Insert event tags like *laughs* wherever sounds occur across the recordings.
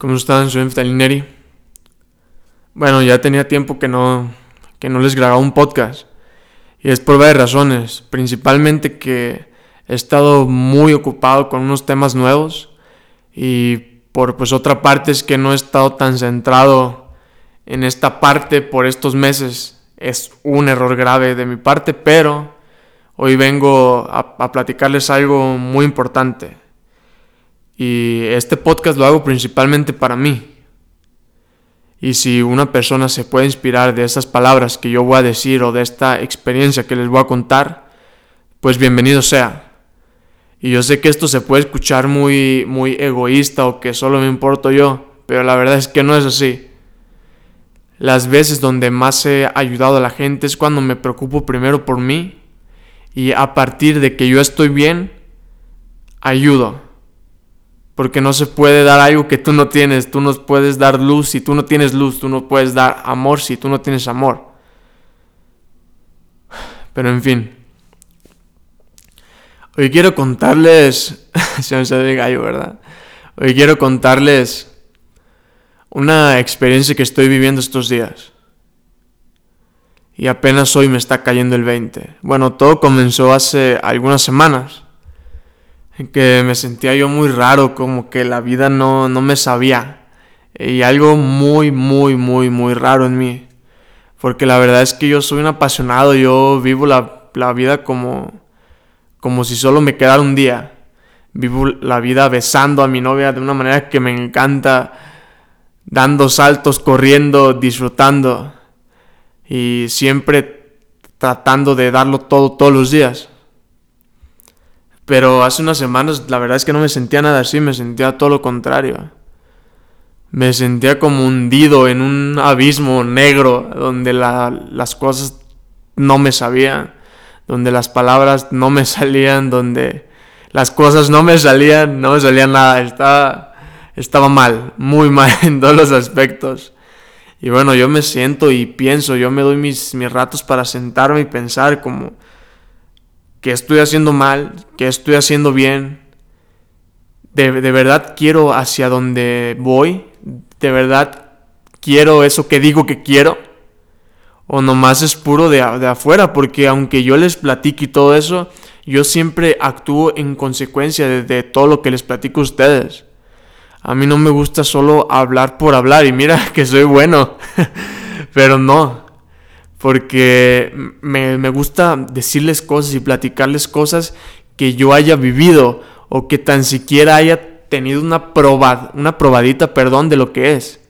¿Cómo están? Soy Neri. Bueno, ya tenía tiempo que no, que no les grababa un podcast. Y es por varias razones. Principalmente que he estado muy ocupado con unos temas nuevos. Y por pues otra parte es que no he estado tan centrado en esta parte por estos meses. Es un error grave de mi parte, pero hoy vengo a, a platicarles algo muy importante. Y este podcast lo hago principalmente para mí. Y si una persona se puede inspirar de esas palabras que yo voy a decir o de esta experiencia que les voy a contar, pues bienvenido sea. Y yo sé que esto se puede escuchar muy, muy egoísta o que solo me importo yo, pero la verdad es que no es así. Las veces donde más he ayudado a la gente es cuando me preocupo primero por mí y a partir de que yo estoy bien, ayudo. Porque no se puede dar algo que tú no tienes. Tú no puedes dar luz si tú no tienes luz. Tú no puedes dar amor si tú no tienes amor. Pero en fin. Hoy quiero contarles... *laughs* se me sale el gallo, ¿verdad? Hoy quiero contarles una experiencia que estoy viviendo estos días. Y apenas hoy me está cayendo el 20. Bueno, todo comenzó hace algunas semanas que me sentía yo muy raro, como que la vida no, no me sabía. Y algo muy, muy, muy, muy raro en mí. Porque la verdad es que yo soy un apasionado, yo vivo la, la vida como, como si solo me quedara un día. Vivo la vida besando a mi novia de una manera que me encanta, dando saltos, corriendo, disfrutando y siempre tratando de darlo todo todos los días. Pero hace unas semanas la verdad es que no me sentía nada así, me sentía todo lo contrario. Me sentía como hundido en un abismo negro donde las cosas no me sabían, donde las palabras no me salían, donde las cosas no me salían, no me salía nada, estaba, estaba mal, muy mal *laughs* en todos los aspectos. Y bueno, yo me siento y pienso, yo me doy mis, mis ratos para sentarme y pensar como que estoy haciendo mal, que estoy haciendo bien. De, verdad quiero hacia donde voy. De verdad quiero eso que digo que quiero. O nomás es puro de, de afuera. Porque aunque yo les platique y todo eso, yo siempre actúo en consecuencia de, de todo lo que les platico a ustedes. A mí no me gusta solo hablar por hablar. Y mira *laughs* que soy bueno. *laughs* Pero no, porque me, gusta decirles cosas y platicarles cosas que yo haya vivido o que tan siquiera haya tenido una, una probadita, perdón, de lo que es.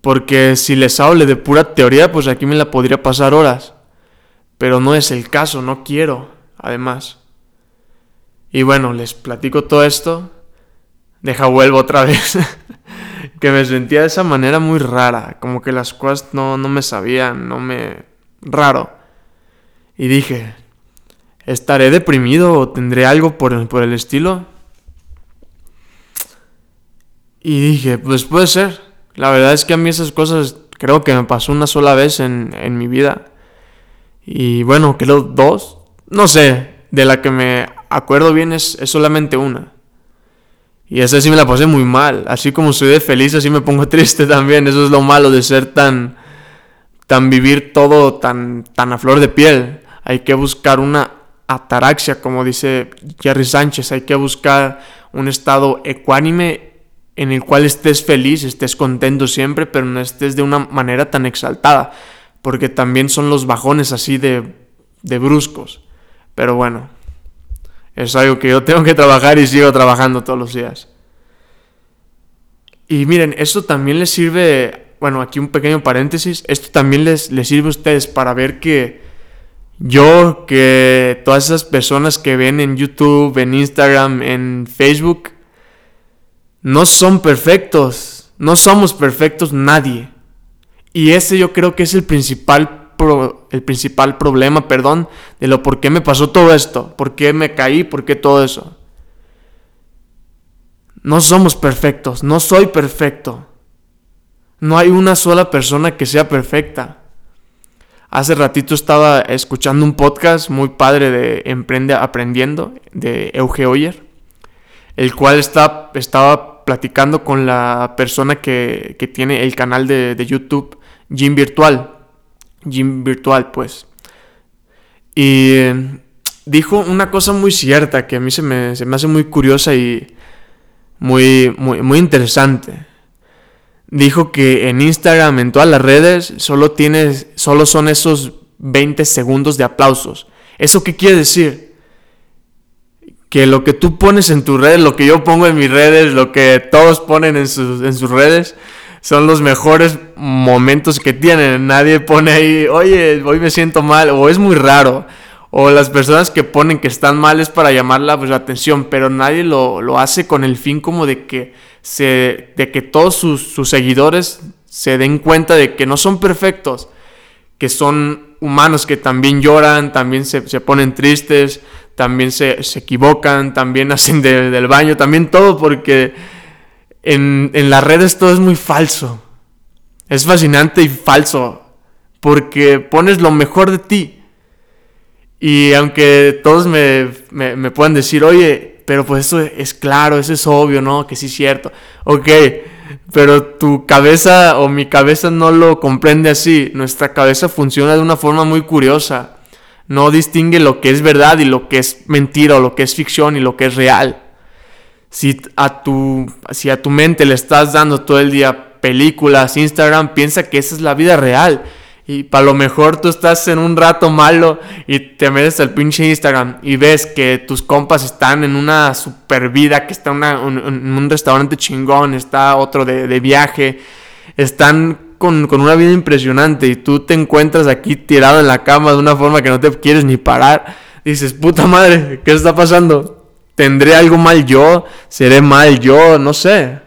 Porque si les hablo de pura teoría, pues aquí me la podría pasar horas. Pero no es el caso, no quiero, además. Y bueno, les platico todo esto. Deja vuelvo otra vez. *laughs* que me sentía de esa manera muy rara, como que las cosas no, no me sabían, no me... raro. Y dije, ¿estaré deprimido o tendré algo por, por el estilo? Y dije, pues puede ser. La verdad es que a mí esas cosas creo que me pasó una sola vez en, en mi vida. Y bueno, creo dos. No sé, de la que me acuerdo bien es, es solamente una. Y esa sí me la pasé muy mal. Así como soy de feliz, así me pongo *laughs* triste también. Eso es lo malo de ser tan. tan vivir todo tan, tan a flor de piel. Hay que buscar una ataraxia, como dice Jerry Sánchez. Hay que buscar un estado ecuánime en el cual estés feliz, estés contento siempre, pero no estés de una manera tan exaltada. Porque también son los bajones así de, de bruscos. Pero bueno, es algo que yo tengo que trabajar y sigo trabajando todos los días. Y miren, esto también les sirve, bueno, aquí un pequeño paréntesis, esto también les, les sirve a ustedes para ver que yo, que todas esas personas que ven en YouTube, en Instagram, en Facebook, no son perfectos, no somos perfectos nadie. Y ese yo creo que es el principal el principal problema, perdón, de lo por qué me pasó todo esto, por qué me caí, por qué todo eso. No somos perfectos, no soy perfecto. No hay una sola persona que sea perfecta. Hace ratito estaba escuchando un podcast muy padre de Emprende Aprendiendo de Euge Oyer, el cual está, estaba platicando con la persona que, que tiene el canal de, de YouTube, Gym Virtual. Gym Virtual, pues. Y dijo una cosa muy cierta que a mí se me, se me hace muy curiosa y muy, muy, muy interesante. Dijo que en Instagram, en todas las redes, solo, tienes, solo son esos 20 segundos de aplausos. ¿Eso qué quiere decir? Que lo que tú pones en tus redes, lo que yo pongo en mis redes, lo que todos ponen en sus, en sus redes, son los mejores momentos que tienen. Nadie pone ahí, oye, hoy me siento mal, o es muy raro o las personas que ponen que están mal es para llamar la, pues, atención, pero nadie lo, hace con el fin como de que, se, de que todos sus, seguidores se den cuenta de que no son perfectos, que son humanos que también lloran, también se, ponen tristes, también se, equivocan, también *laughs* hacen del baño, también todo, porque en, las redes todo es muy falso. Es fascinante y falso, porque pones lo mejor de ti y aunque todos me, me, puedan decir, oye, pero pues eso es claro, eso es obvio, ¿no? Que sí es cierto. Ok, pero tu cabeza o mi cabeza no lo comprende así. Nuestra cabeza funciona de una forma muy curiosa. No distingue lo que es verdad y lo que es mentira o lo que es ficción y lo que es real. Si a tu, si a tu mente le estás dando todo el día películas, Instagram, piensa que esa es la vida real y para lo mejor tú estás en un rato malo y te metes al pinche Instagram y ves que tus compas están en una super vida, que está en un restaurante chingón, está otro de, viaje, están con, con, una vida impresionante y tú te encuentras aquí tirado en la cama de una forma que no te quieres ni parar. Dices, puta madre, ¿qué está pasando? ¿Tendré algo mal yo? ¿Seré mal yo? No sé.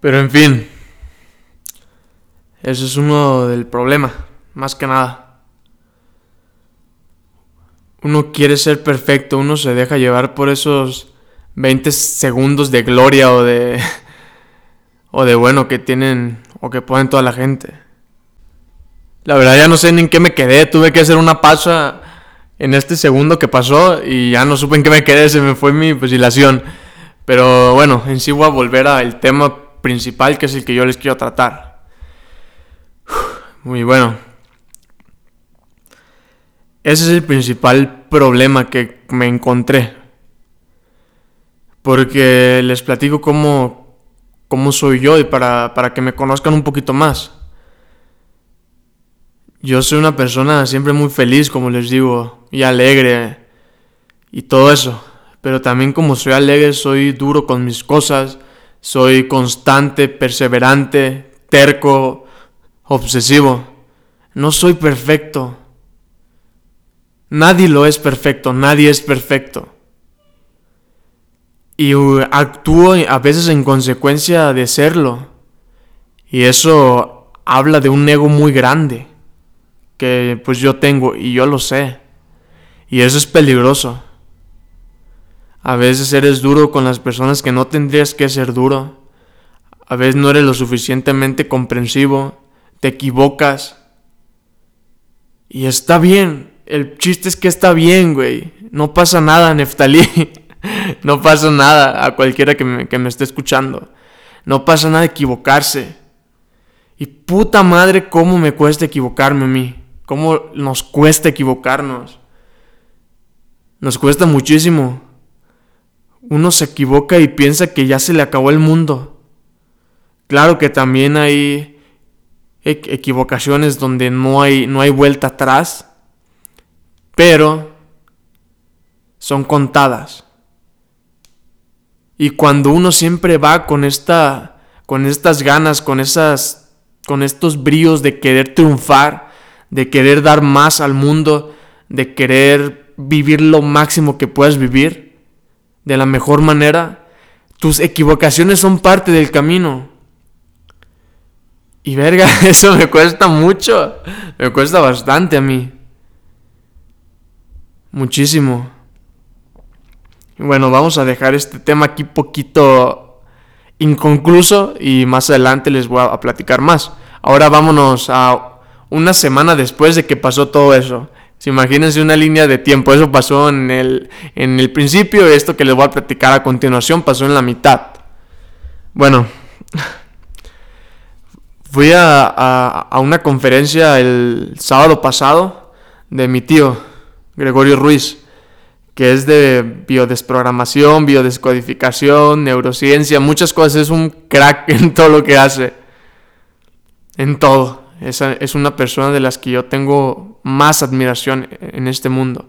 Pero en fin, eso es uno del problema, más que nada. Uno quiere ser perfecto, uno se deja llevar por esos 20 segundos de gloria o de *laughs* o de bueno que tienen o que ponen toda la gente. La verdad ya no sé ni en qué me quedé, tuve que hacer una pausa en este segundo que pasó y ya no supe en qué me quedé, se me fue mi fusilación. Pero bueno, en sí voy a volver al tema principal que es el que yo les quiero tratar. Muy bueno. Ese es el principal problema que me encontré. Porque les platico cómo, cómo soy yo y para, para que me conozcan un poquito más. Yo soy una persona siempre muy feliz, como les digo, y alegre y todo eso. Pero también como soy alegre, soy duro con mis cosas, soy constante, perseverante, terco, obsesivo. No soy perfecto. Nadie lo es perfecto, nadie es perfecto. Y actúo a veces en consecuencia de serlo. Y eso habla de un ego muy grande que pues yo tengo y yo lo sé. Y eso es peligroso. A veces eres duro con las personas que no tendrías que ser duro. A veces no eres lo suficientemente comprensivo te equivocas. Y está bien. El chiste es que está bien, güey. No pasa nada, Neftalí. *laughs* no pasa nada a cualquiera que me, que me esté escuchando. No pasa nada equivocarse. Y puta madre, cómo me cuesta equivocarme a mí. Cómo nos cuesta equivocarnos. Nos cuesta muchísimo. Uno se equivoca y piensa que ya se le acabó el mundo. Claro que también hay equivocaciones donde no hay, no hay vuelta atrás, pero son contadas. Y cuando uno siempre va con esta con estas ganas, con esas con estos bríos de querer triunfar, de querer dar más al mundo, de querer vivir lo máximo que puedas vivir de la mejor manera, tus equivocaciones son parte del camino. Y verga, *laughs* eso me cuesta mucho. Me cuesta bastante a mí. Muchísimo. Bueno, vamos a dejar este tema aquí poquito inconcluso y más adelante les voy a platicar más. Ahora vámonos a una semana después de que pasó todo eso. Imagínense una línea de tiempo. Eso pasó en el, en el principio y esto que les voy a platicar a continuación pasó en la mitad. Bueno, *laughs* fui a, una conferencia el sábado pasado de mi tío, Gregorio Ruiz, que es de biodesprogramación, biodescodificación, neurociencia, muchas cosas. Es un crack *laughs* en todo lo que hace. En todo. Es una persona de las que yo tengo más admiración en este mundo.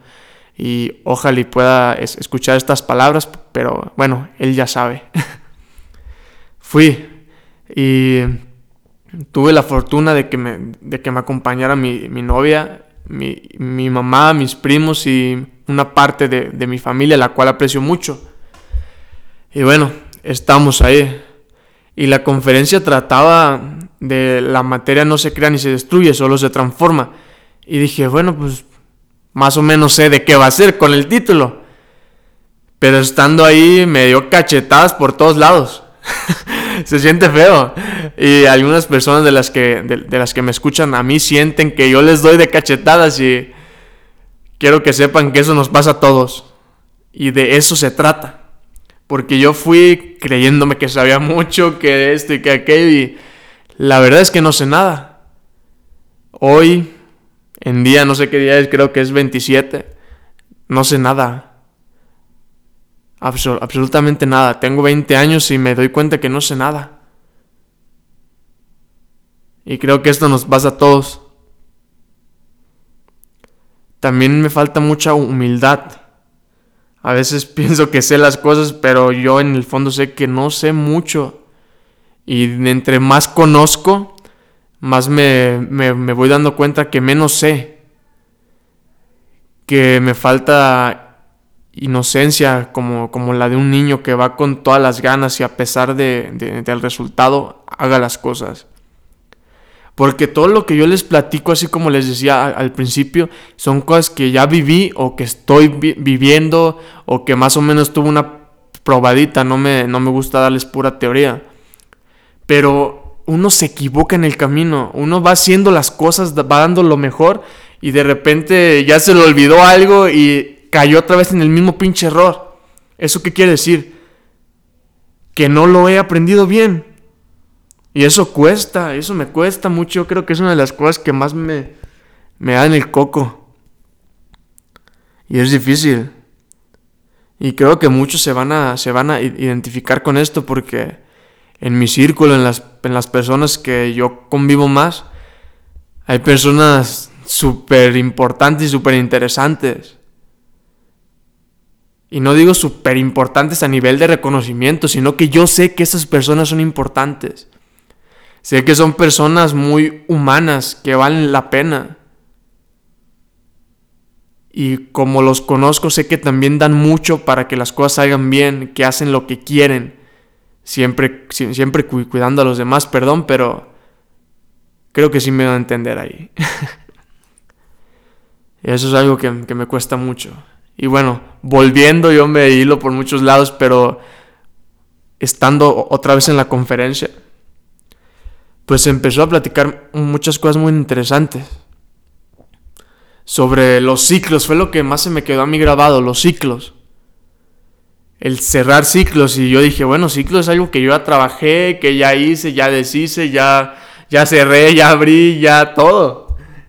Y ojalá pueda escuchar estas palabras, pero bueno, él ya sabe. *laughs* Fui y tuve la fortuna de que me, de que me acompañara mi, novia, mi, mi, mamá, mis primos y una parte de, de mi familia, la cual aprecio mucho. Y bueno, estamos ahí. Y la conferencia trataba de la materia no se crea ni se destruye, solo se transforma. Y dije, bueno, pues más o menos sé de qué va a ser con el título. Pero estando ahí me dio cachetadas por todos lados. *laughs* se siente feo. Y algunas personas de las, que, de, las que me escuchan a mí sienten que yo les doy de cachetadas y quiero que sepan que eso nos pasa a todos. Y de eso se trata. Porque yo fui creyéndome que sabía mucho, que esto y que aquello y la verdad es que no sé nada. Hoy, en día, no sé qué día es, creo que es 27, no sé nada absolutamente nada. Tengo 20 años y me doy cuenta que no sé nada. Y creo que esto nos pasa a todos. También me falta mucha humildad. A veces *laughs* pienso que sé las cosas, pero yo en el fondo sé que no sé mucho. Y entre más conozco, más me, me, me voy dando cuenta que menos sé. Que me falta inocencia como, como la de un niño que va con todas las ganas y a pesar de, del resultado haga las cosas. Porque todo lo que yo les platico, así como les decía al, principio, son cosas que ya viví o que estoy viviendo o que más o menos tuve una probadita, no me, no me gusta darles pura teoría. Pero uno se equivoca en el camino, uno va haciendo las cosas, va dando lo mejor y de repente ya se le olvidó algo y cayó otra vez en el mismo pinche error. ¿Eso qué quiere decir? Que no lo he aprendido bien. Y eso cuesta, eso me cuesta mucho. Yo creo que es una de las cosas que más me, me da en el coco. Y es difícil. Y creo que muchos se van a, se van a identificar con esto porque en mi círculo, en las, en las personas que yo convivo más, hay personas súper importantes y súper interesantes y no digo súper importantes a nivel de reconocimiento, sino que yo sé que esas personas son importantes. Sé que son personas muy humanas, que valen la pena. Y como los conozco, sé que también dan mucho para que las cosas salgan bien, que hacen lo que quieren. Siempre, siempre cuidando a los demás, perdón, pero creo que sí me van a entender ahí. *laughs* Eso es algo que, que me cuesta mucho. Y bueno, volviendo yo me hilo por muchos lados, pero estando otra vez en la conferencia, pues empezó a platicar muchas cosas muy interesantes. Sobre los ciclos, fue lo que más se me quedó a mí grabado, los ciclos. El cerrar ciclos y yo dije, bueno, ciclos es algo que yo ya trabajé, que ya hice, ya deshice, ya, ya cerré, ya abrí, ya todo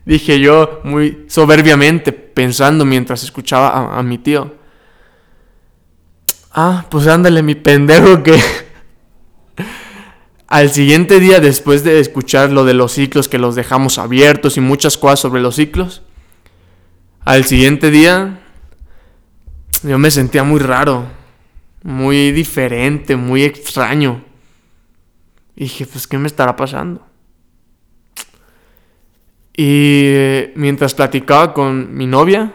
dije yo muy soberbiamente, pensando mientras escuchaba a, mi tío. Ah, pues ándale, mi pendejo que... Al siguiente día, después de escuchar lo de los ciclos, que los dejamos abiertos y muchas cosas sobre los ciclos, al siguiente día yo me sentía muy raro, muy diferente, muy extraño. Y dije, pues, ¿qué me estará pasando? Y mientras platicaba con mi novia,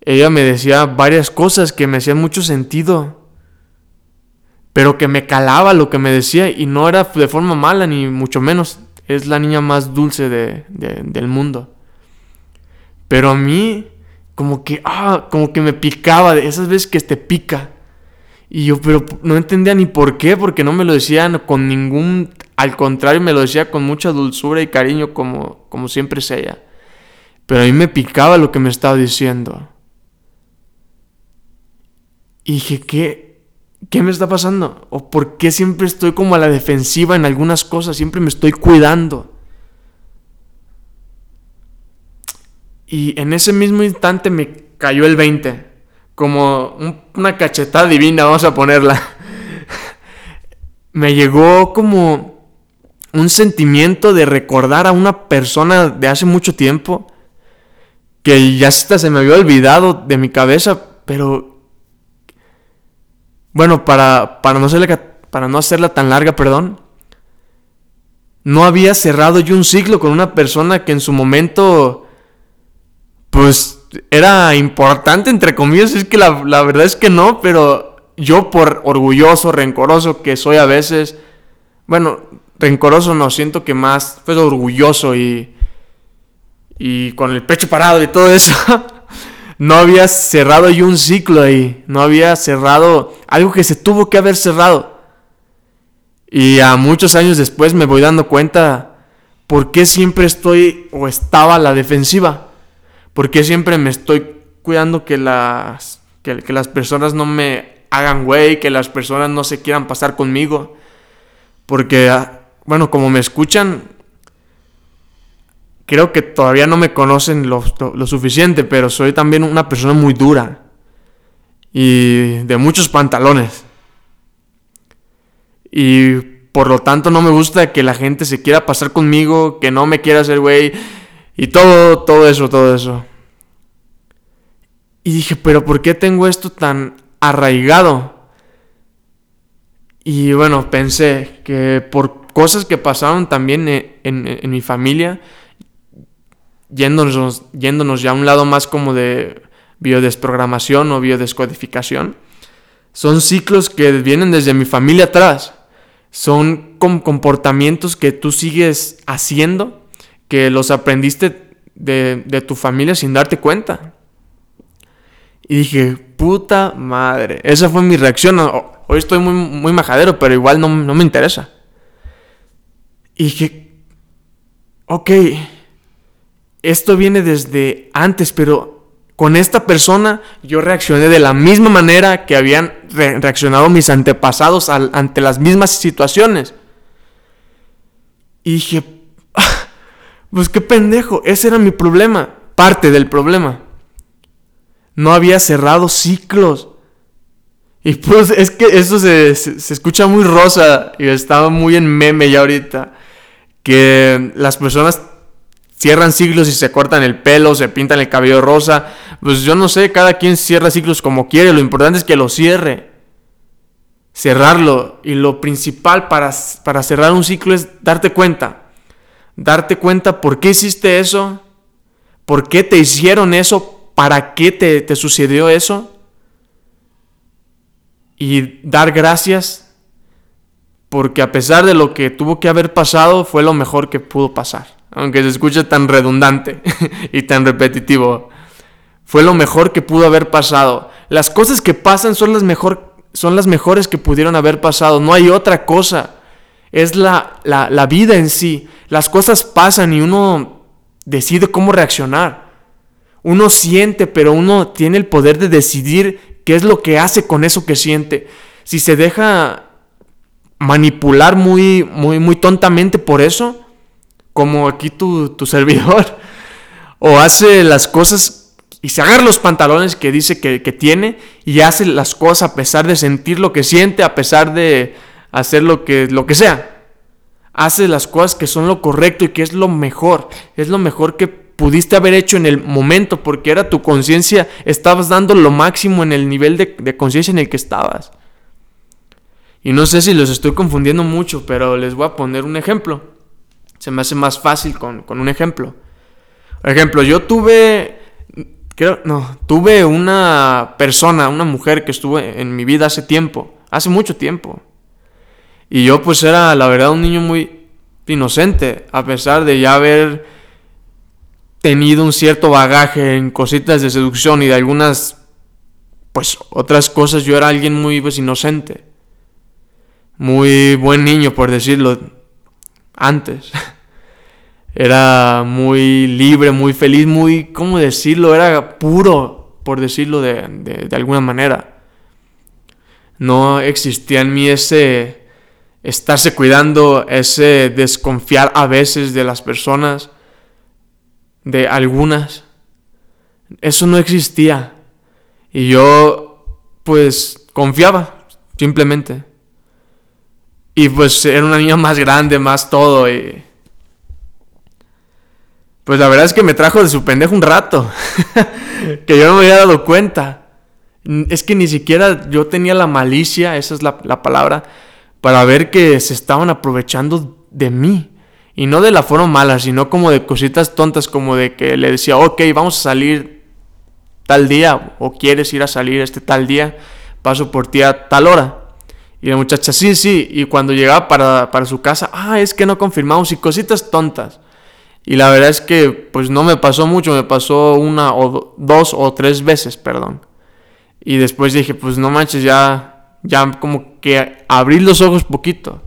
ella me decía varias cosas que me hacían mucho sentido, pero que me calaba lo que me decía y no era de forma mala ni mucho menos. Es la niña más dulce de, del mundo. Pero a mí, como que, ah, como que me picaba, de esas veces que te pica. Y yo, pero no entendía ni por qué, porque no me lo decían con ningún al contrario, me lo decía con mucha dulzura y cariño como, como siempre es ella. Pero a mí me picaba lo que me estaba diciendo. Y dije, ¿qué? ¿Qué me está pasando? ¿O por qué siempre estoy como a la defensiva en algunas cosas? Siempre me estoy cuidando. Y en ese mismo instante me cayó el 20. Como una cachetada divina, vamos a ponerla. *laughs* me llegó como un sentimiento de recordar a una persona de hace mucho tiempo que ya se me había olvidado de mi cabeza, pero bueno, para, para, no, para no hacerla tan larga, perdón, no había cerrado yo un ciclo con una persona que en su momento pues era importante, entre comillas, es que la, verdad es que no, pero yo por orgulloso, rencoroso que soy a veces, bueno, rencoroso no, siento que más, pues orgulloso y, y con el pecho parado y todo eso, *laughs* no había cerrado yo un ciclo ahí, no había cerrado algo que se tuvo que haber cerrado. Y a muchos años después me voy dando cuenta por qué siempre estoy o estaba a la defensiva. ¿Por qué siempre me estoy cuidando que las, que, las personas no me hagan güey, que las personas no se quieran pasar conmigo? Porque, ah, bueno, como me escuchan, creo que todavía no me conocen lo, suficiente, pero soy también una persona muy dura y de muchos pantalones. Y por lo tanto no me gusta que la gente se quiera pasar conmigo, que no me quiera hacer güey. Y todo, todo eso, todo eso. Y dije, pero ¿por qué tengo esto tan arraigado? Y bueno, pensé que por cosas que pasaron también en, mi familia, yéndonos, yéndonos ya a un lado más como de biodesprogramación o biodescodificación, son ciclos que vienen desde mi familia atrás. Son comportamientos que tú sigues haciendo que los aprendiste de, tu familia sin darte cuenta. Y dije, puta madre. Esa fue mi reacción. Hoy estoy muy, muy majadero, pero igual no, no me interesa. Y dije, ok, esto viene desde antes, pero con esta persona yo reaccioné de la misma manera que habían reaccionado mis antepasados ante las mismas situaciones. Y dije, pues qué pendejo, ese era mi problema, parte del problema. No había cerrado ciclos. Y pues es que eso se, escucha muy rosa y estaba muy en meme ya ahorita. Que las personas cierran ciclos y se cortan el pelo, se pintan el cabello rosa. Pues yo no sé, cada quien cierra ciclos como quiere. Lo importante es que lo cierre. Cerrarlo. Y lo principal para, para cerrar un ciclo es darte cuenta darte cuenta por qué hiciste eso, por qué te hicieron eso, para qué te, sucedió eso. Y dar gracias porque a pesar de lo que tuvo que haber pasado, fue lo mejor que pudo pasar. Aunque se escuche tan redundante *laughs* y tan repetitivo. Fue lo mejor que pudo haber pasado. Las cosas que pasan son las, mejor, son las mejores que pudieron haber pasado. No hay otra cosa. Es la, la, la vida en sí. Las cosas pasan y uno decide cómo reaccionar. Uno siente, pero uno tiene el poder de decidir qué es lo que hace con eso que siente. Si se deja manipular muy, muy, muy tontamente por eso, como aquí tu, servidor, *laughs* o hace las cosas y se agarra los pantalones que dice que, que, tiene y hace las cosas a pesar de sentir lo que siente, a pesar de hacer lo que, lo que sea hace las cosas que son lo correcto y que es lo mejor. Es lo mejor que pudiste haber hecho en el momento porque era tu conciencia, estabas dando lo máximo en el nivel de, conciencia en el que estabas. Y no sé si los estoy confundiendo mucho, pero les voy a poner un ejemplo. Se me hace más fácil con, con un ejemplo. Por ejemplo, yo tuve, no, tuve una persona, una mujer que estuvo en mi vida hace tiempo, hace mucho tiempo. Y yo pues era, la verdad, un niño muy inocente, a pesar de ya haber tenido un cierto bagaje en cositas de seducción y de algunas, pues otras cosas, yo era alguien muy pues inocente. Muy buen niño, por decirlo, antes. *laughs* Era muy libre, muy feliz, muy, ¿cómo decirlo? Era puro, por decirlo de, de alguna manera. No existía en mí ese estarse cuidando, ese desconfiar a veces de las personas, de algunas. Eso no existía. Y yo, pues, confiaba, simplemente. Y pues era una niña más grande, más todo. Y... Pues la verdad es que me trajo de su pendejo un rato. *laughs* que yo no me había dado cuenta. Es que ni siquiera yo tenía la malicia, esa es la, la palabra, para ver que se estaban aprovechando de mí. Y no de la forma mala, sino como de cositas tontas, como de que le decía, ok, vamos a salir tal día, o quieres ir a salir este tal día, paso por ti a tal hora. Y la muchacha, sí, sí, y cuando llegaba para, para su casa, ah, es que no confirmamos, y cositas tontas. Y la verdad es que, pues no me pasó mucho, me pasó una o dos o tres veces, perdón. Y después dije, pues no manches, ya, ya como que abrí los ojos poquito.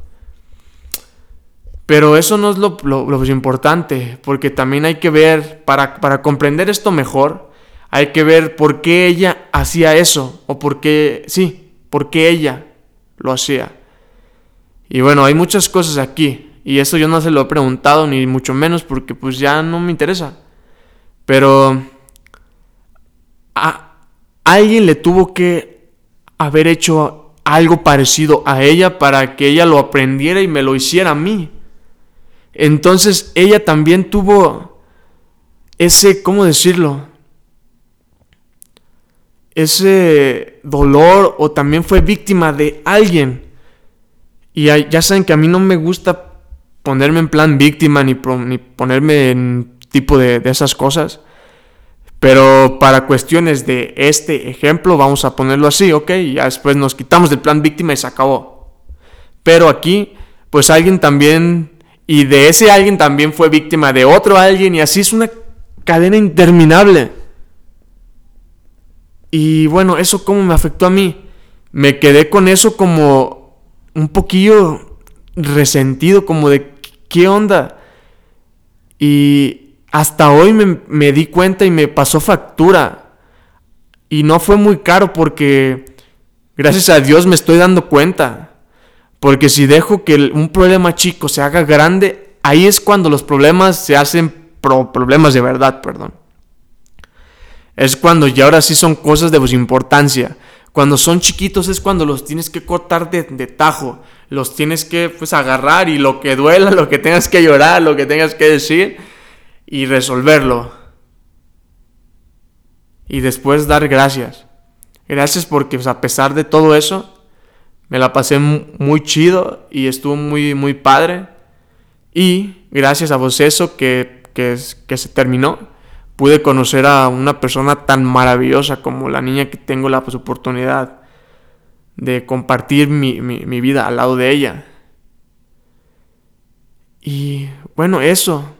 Pero eso no es lo, lo, importante, porque también hay que ver, para, para, comprender esto mejor, hay que ver por qué ella hacía eso, o por qué, sí, por qué ella lo hacía. Y bueno, hay muchas cosas aquí, y eso yo no se lo he preguntado, ni mucho menos, porque pues ya no me interesa. Pero a alguien le tuvo que haber hecho algo parecido a ella para que ella lo aprendiera y me lo hiciera a mí. Entonces ella también tuvo ese, ¿cómo decirlo? Ese dolor o también fue víctima de alguien. Y ya saben que a mí no me gusta ponerme en plan víctima ni, ni ponerme en tipo de, de esas cosas. Pero para cuestiones de este ejemplo, vamos a ponerlo así, ok, y ya después nos quitamos del plan víctima y se acabó. Pero aquí, pues alguien también y de ese alguien también fue víctima de otro alguien y así es una cadena interminable. Y bueno, eso cómo me afectó a mí. Me quedé con eso como un poquillo resentido, como de qué onda. Y hasta hoy me, me di cuenta y me pasó factura. Y no fue muy caro porque gracias a Dios me estoy dando cuenta. Porque si dejo que un problema chico se haga grande, ahí es cuando los problemas se hacen problemas de verdad, perdón. Es cuando ya ahora sí son cosas de importancia. Cuando son chiquitos es cuando los tienes que cortar de, tajo. Los tienes que pues agarrar y lo que duela, lo que tengas que llorar, lo que tengas que decir y resolverlo. Y después dar gracias. Gracias porque pues, a pesar de todo eso, me la pasé muy chido y estuvo muy, muy padre. Y gracias a vos eso que, que, que se terminó, pude conocer a una persona tan maravillosa como la niña que tengo la pues, oportunidad de compartir mi, mi, mi vida al lado de ella. Y bueno, eso.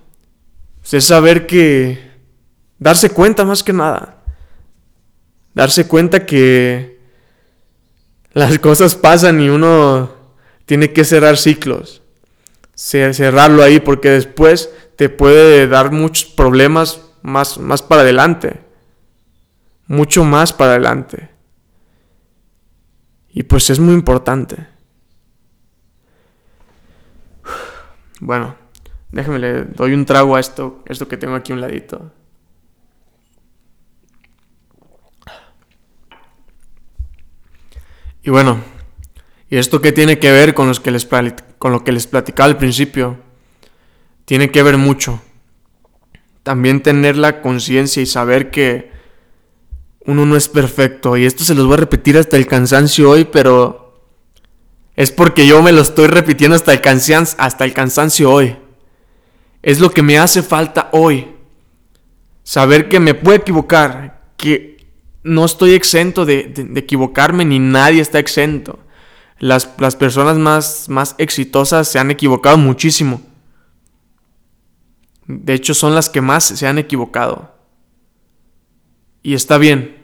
Es saber que... Darse cuenta más que nada. Darse cuenta que las cosas pasan y uno tiene que cerrar ciclos. Cerrarlo ahí porque después te puede dar muchos problemas más, más para adelante. Mucho más para adelante. Y pues es muy importante. Bueno, déjame le doy un trago a esto, esto que tengo aquí a un ladito. Y bueno, ¿y esto qué tiene que ver con, los que les, con lo que les platicaba al principio? Tiene que ver mucho. También tener la conciencia y saber que uno no es perfecto. Y esto se los voy a repetir hasta el cansancio hoy, pero es porque yo me lo estoy repitiendo hasta el, cansancio, hasta el cansancio hoy. Es lo que me hace falta hoy. Saber que me puedo equivocar, que no estoy exento de, equivocarme, ni nadie está exento. Las, personas más, más exitosas se han equivocado muchísimo. De hecho, son las que más se han equivocado. Y está bien.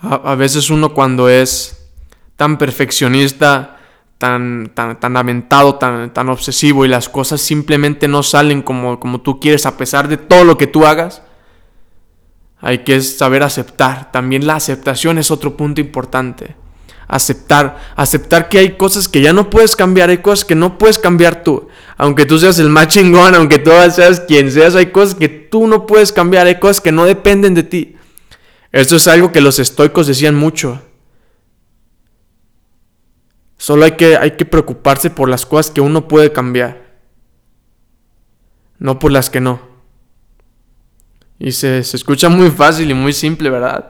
A, veces uno cuando es tan perfeccionista, tan, tan, tan lamentado, tan, tan obsesivo y las cosas simplemente no salen como, como tú quieres a pesar de todo lo que tú hagas, hay que saber aceptar. También la aceptación es otro punto importante. Aceptar, aceptar que hay cosas que ya no puedes cambiar, hay cosas que no puedes cambiar tú. Aunque tú seas el más chingón, aunque tú seas quien seas, hay cosas que tú no puedes cambiar, hay cosas que no dependen de ti. Esto es algo que los estoicos decían mucho. Solo hay que, hay que preocuparse por las cosas que uno puede cambiar, no por las que no. Y se, escucha muy fácil y muy simple, ¿verdad?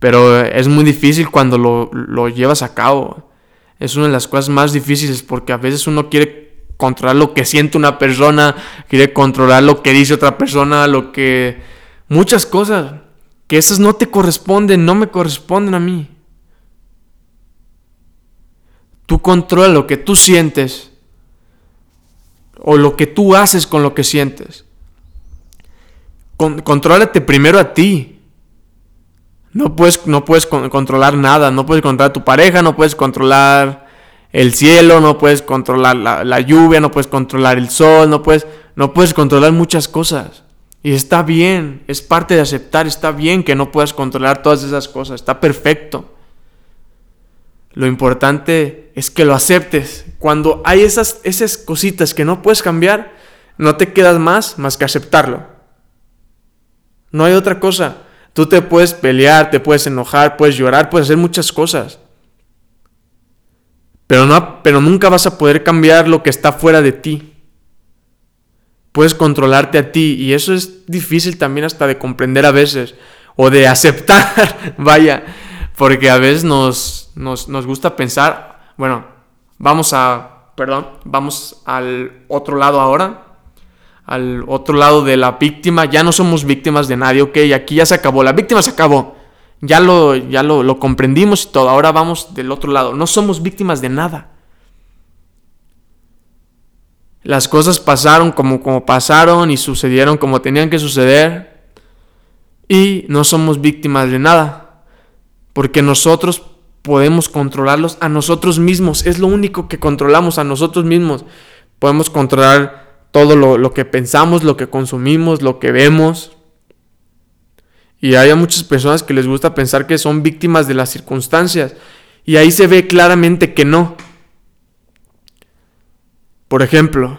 Pero es muy difícil cuando lo, lo llevas a cabo. Es una de las cosas más difíciles porque a veces uno quiere controlar lo que siente una persona, quiere controlar lo que dice otra persona, lo que... Muchas cosas que esas no te corresponden, no me corresponden a mí. Tú controla lo que tú sientes o lo que tú haces con lo que sientes. Con, contrólate primero a ti. No puedes, no puedes controlar nada, no puedes controlar a tu pareja, no puedes controlar el cielo, no puedes controlar la, lluvia, no puedes controlar el sol, no puedes, no puedes controlar muchas cosas. Y está bien, es parte de aceptar, está bien que no puedas controlar todas esas cosas, está perfecto. Lo importante es que lo aceptes. Cuando hay esas, esas cositas que no puedes cambiar, no te quedas más más que aceptarlo. No hay otra cosa. Tú te puedes pelear, te puedes enojar, puedes llorar, puedes hacer muchas cosas. Pero, no, pero nunca vas a poder cambiar lo que está fuera de ti. Puedes controlarte a ti y eso es difícil también hasta de comprender a veces o de *laughs* aceptar, vaya, porque a veces nos, nos, gusta pensar, bueno, vamos a, perdón, vamos al otro lado ahora, al otro lado de la víctima, ya no somos víctimas de nadie, ok, aquí ya se acabó, la víctima se acabó, ya lo, ya lo, lo comprendimos y todo, ahora vamos del otro lado, no somos víctimas de nada. Las cosas pasaron como, como pasaron y sucedieron como tenían que suceder y no somos víctimas de nada, porque nosotros podemos controlarlos a nosotros mismos. Es lo único que controlamos a nosotros mismos. Podemos controlar todo lo, que pensamos, lo que consumimos, lo que vemos. Y hay muchas personas que les gusta pensar que son víctimas de las circunstancias. Y ahí se ve claramente que no. Por ejemplo,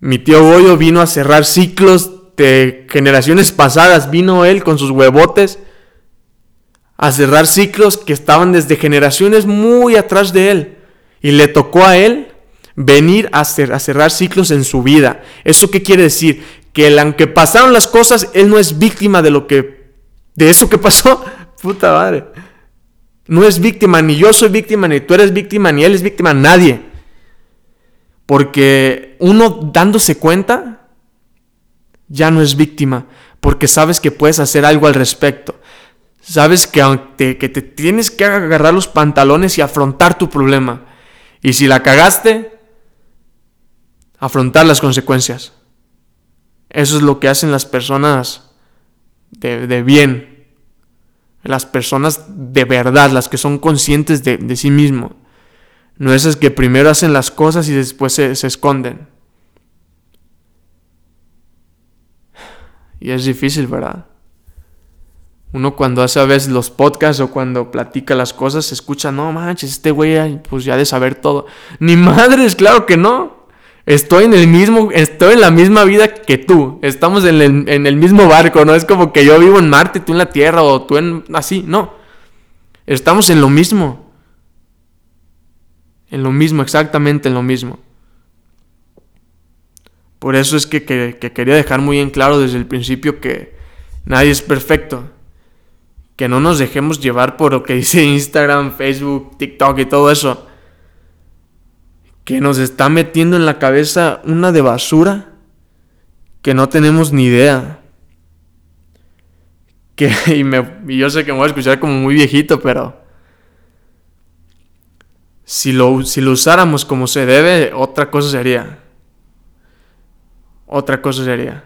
mi tío Goyo vino a cerrar ciclos de generaciones pasadas. Vino él con sus huevotes a cerrar ciclos que estaban desde generaciones muy atrás de él. Y le tocó a él venir a, cerrar ciclos en su vida. ¿Eso qué quiere decir? Que aunque pasaron las cosas, él no es víctima de lo que... De eso que pasó. *laughs* Puta madre. No es víctima, ni yo soy víctima, ni tú eres víctima, ni él es víctima, nadie. Porque uno dándose cuenta, ya no es víctima, porque sabes que puedes hacer algo al respecto sabes que, te, que te tienes que agarrar los pantalones y afrontar tu problema. Y si la cagaste, afrontar las consecuencias. Eso es lo que hacen las personas de, bien. Las personas de verdad, las que son conscientes de, sí mismo. No esas que primero hacen las cosas y después se, se esconden. Y es difícil, ¿verdad? Uno cuando hace a veces los podcasts o cuando platica las cosas, se escucha, no manches, este güey pues ya de saber todo. Ni madres, claro que no. Estoy en el mismo, estoy en la misma vida que tú. Estamos en el, en el mismo barco, no es como que yo vivo en Marte, tú en la Tierra o tú en así, no. Estamos en lo mismo. En lo mismo, exactamente en lo mismo. Por eso es que, que quería dejar muy en claro desde el principio que nadie es perfecto que no nos dejemos llevar por lo que *laughs* dice Instagram, Facebook, TikTok y todo eso. Que nos está metiendo en la cabeza una de basura que no tenemos ni idea. Que, *laughs* y, yo sé que me voy a escuchar como muy viejito, pero si lo, si lo usáramos como se debe, otra cosa sería. Otra cosa sería.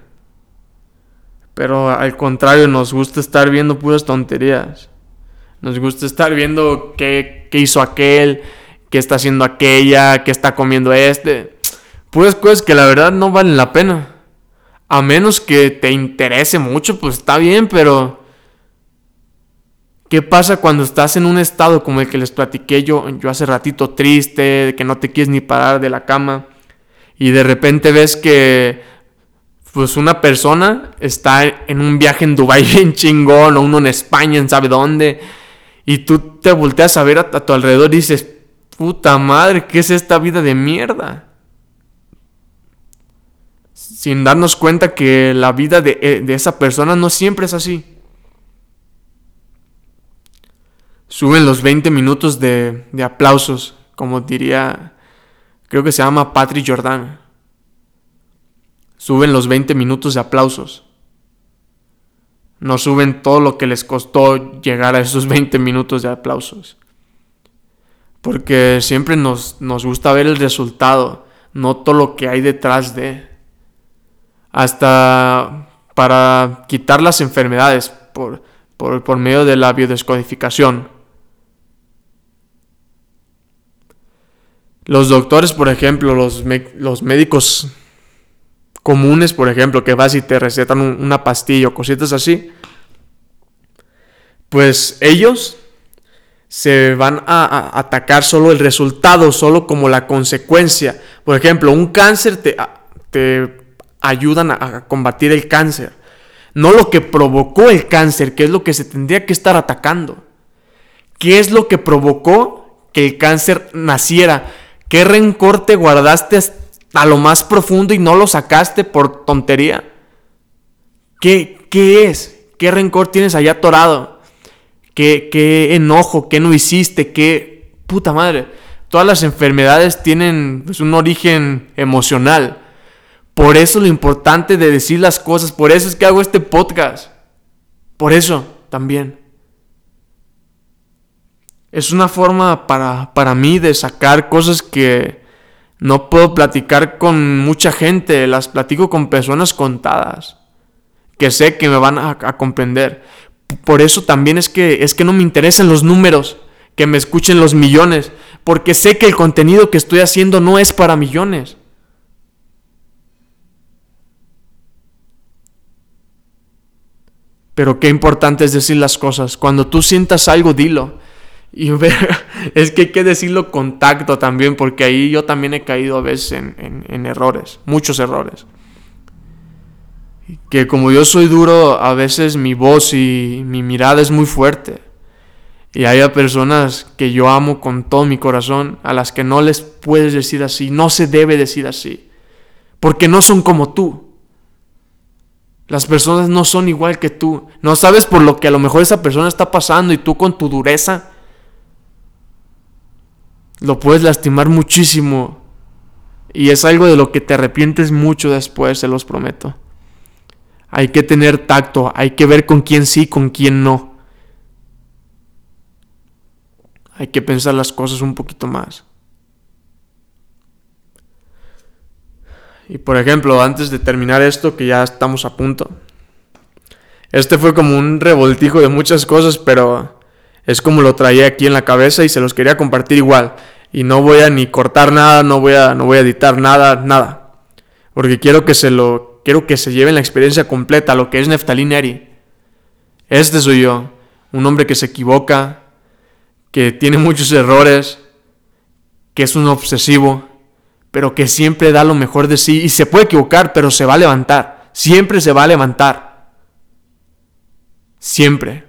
Pero al contrario, nos gusta estar viendo puras tonterías. Nos gusta estar viendo qué, hizo aquel, qué está haciendo aquella, qué está comiendo este. Puras cosas que la verdad no valen la pena. A menos que te interese mucho, pues está bien, pero ¿Qué pasa cuando estás en un estado como el que les platiqué yo, yo hace ratito, triste, de que no te quieres ni parar de la cama y de repente ves que pues una persona está en un viaje en Dubái *laughs* bien chingón o uno en España, en sabe dónde, y tú te volteas a ver a, tu alrededor y dices, puta madre, ¿qué es esta vida de mierda? Sin darnos cuenta que la vida de, eh, de esa persona no siempre es así. Suben los 20 minutos de, de aplausos, como diría, creo que se llama Patrick Jordan. Suben los 20 minutos de aplausos. No suben todo lo que les costó llegar a esos 20 minutos de aplausos. Porque siempre nos, nos gusta ver el resultado, no todo lo que hay detrás de. Hasta para quitar las enfermedades por, por, por medio de la biodescodificación. Los doctores, por ejemplo, los, los médicos comunes, por ejemplo, que vas y te recetan una pastilla o cositas así, pues ellos se van a, atacar solo el resultado, solo como la consecuencia. Por ejemplo, un cáncer te, te ayudan a combatir el cáncer, no lo que provocó el cáncer, que es lo que se tendría que estar atacando. ¿Qué es lo que provocó que el cáncer naciera? ¿Qué rencor te guardaste a lo más profundo y no lo sacaste por tontería? ¿Qué, qué es? ¿Qué rencor tienes allá atorado? ¿Qué, ¿Qué enojo? ¿Qué no hiciste? ¿Qué puta madre? Todas las enfermedades tienen pues, un origen emocional. Por eso lo importante de decir las cosas, por eso es que hago este podcast. Por eso también. Es una forma para, para mí de sacar cosas que no puedo platicar con mucha gente, las platico con personas contadas, que sé que me van a, comprender. Por eso también es que, es que no me interesan los números, que me escuchen los millones, porque sé que el contenido que estoy haciendo no es para millones. Pero qué importante es decir las cosas. Cuando tú sientas algo, dilo. Y *laughs* es que hay que decirlo con tacto también, porque ahí yo también he caído a veces en, errores, muchos errores. Que como yo soy duro, a veces mi voz y mi mirada es muy fuerte. Y hay personas que yo amo con todo mi corazón, a las que no les puedes decir así, no se debe decir así, porque no son como tú. Las personas no son igual que tú. No sabes por lo que a lo mejor esa persona está pasando y tú con tu dureza lo puedes lastimar muchísimo. Y es algo de lo que te arrepientes mucho después, se los prometo. Hay que tener tacto, hay que ver con quién sí, con quién no. Hay que pensar las cosas un poquito más. Y por ejemplo, antes de terminar esto, que ya estamos a punto. Este fue como un revoltijo de muchas cosas, pero es como lo traía aquí en la cabeza y se los quería compartir igual. Y no voy a ni cortar nada, no voy a, no voy a editar nada, nada. Porque quiero que se lo, quiero que se lleven la experiencia completa, lo que es Neftalí Neri. Este soy yo, un hombre que se equivoca, que tiene muchos errores, que es un obsesivo, pero que siempre da lo mejor de sí y se puede equivocar, pero se va a levantar. Siempre se va a levantar. Siempre.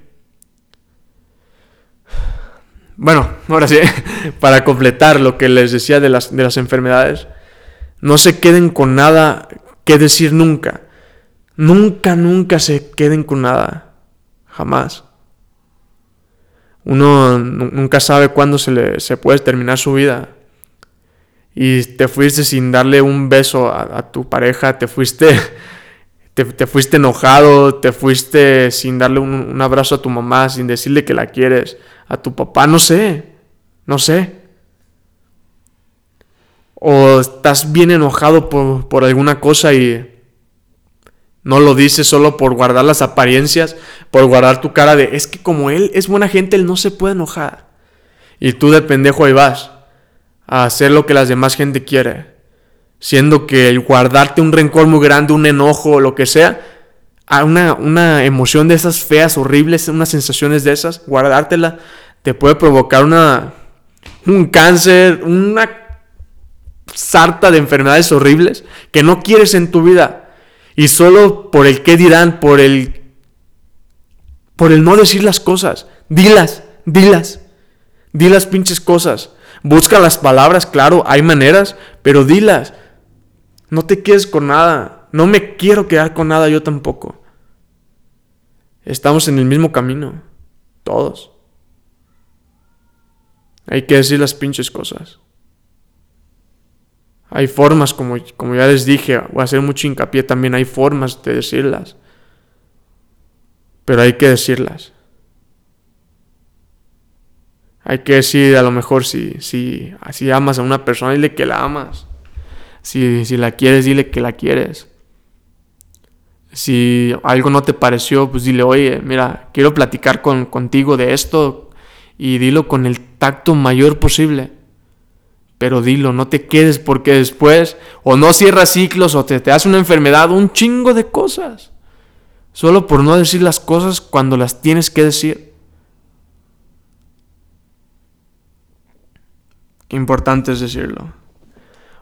Bueno, ahora sí, *laughs* para completar lo que les decía de las, de las enfermedades, no se queden con nada que decir nunca. Nunca, nunca se queden con nada. Jamás. Uno nunca sabe cuándo se, le, se puede terminar su vida. Y te fuiste sin darle un beso a, tu pareja, te fuiste, *laughs* te, fuiste enojado, te fuiste sin darle un abrazo a tu mamá, sin decirle que la quieres a tu papá, no sé, no sé. O estás bien enojado por, alguna cosa y no lo dices solo por guardar las apariencias, por guardar tu cara de, es que como él es buena gente, él no se puede enojar. Y tú de pendejo ahí vas a hacer lo que la demás gente quiere. Siendo que el guardarte un rencor muy grande, un enojo lo que sea, a una, una emoción de esas feas, horribles, unas sensaciones de esas, guardártela, te puede provocar una, un cáncer, una sarta de enfermedades horribles que no quieres en tu vida. Y solo por el qué dirán, por el por el no decir las cosas. Dilas, dilas. Di las pinches cosas. Busca las palabras, claro, hay maneras, pero dilas. No te quedes con nada. No me quiero quedar con nada yo tampoco. Estamos en el mismo camino. Todos. Hay que decir las pinches cosas. Hay formas, como, como ya les dije, voy a hacer mucho hincapié también, hay formas de decirlas. Pero hay que decirlas. Hay que decir, a lo mejor, si, si, si amas a una persona, dile que la amas. Si, si la quieres, dile que la quieres. Si algo no te pareció, pues dile, oye, mira, quiero platicar con, contigo de esto y dilo con el tacto mayor posible. Pero dilo, no te quedes porque después o no cierras ciclos o te, te hace una enfermedad, un chingo de cosas. Solo por no decir las cosas cuando las tienes que decir. Qué importante es decirlo.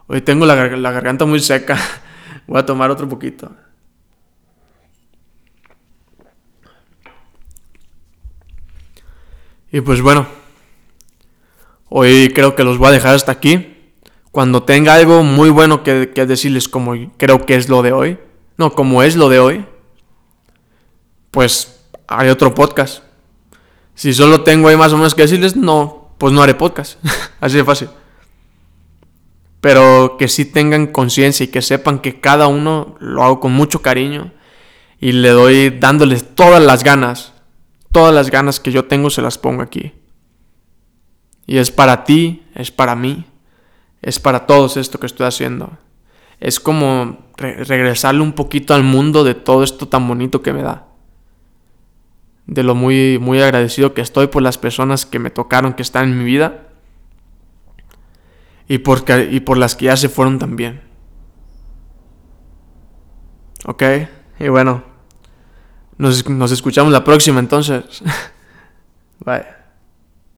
Hoy tengo la, la garganta muy seca. *laughs* Voy a tomar otro poquito. Y pues bueno, hoy creo que los voy a dejar hasta aquí. Cuando tenga algo muy bueno que, decirles como creo que es lo de hoy, no, como es lo de hoy, pues haré otro podcast. Si solo tengo ahí más o menos que decirles, no, pues no haré podcast. *laughs* Así de fácil. Pero que sí tengan conciencia y que sepan que cada uno lo hago con mucho cariño y le doy dándoles todas las ganas. Todas las ganas que yo tengo se las pongo aquí. Y es para ti, es para mí, es para todos esto que estoy haciendo. Es como regresarle un poquito al mundo de todo esto tan bonito que me da de lo muy, muy agradecido que estoy por las personas que me tocaron, que están en mi vida. Y por, y por las que ya se fueron también. Ok, y bueno, nos, nos escuchamos la próxima entonces. *laughs* Bye.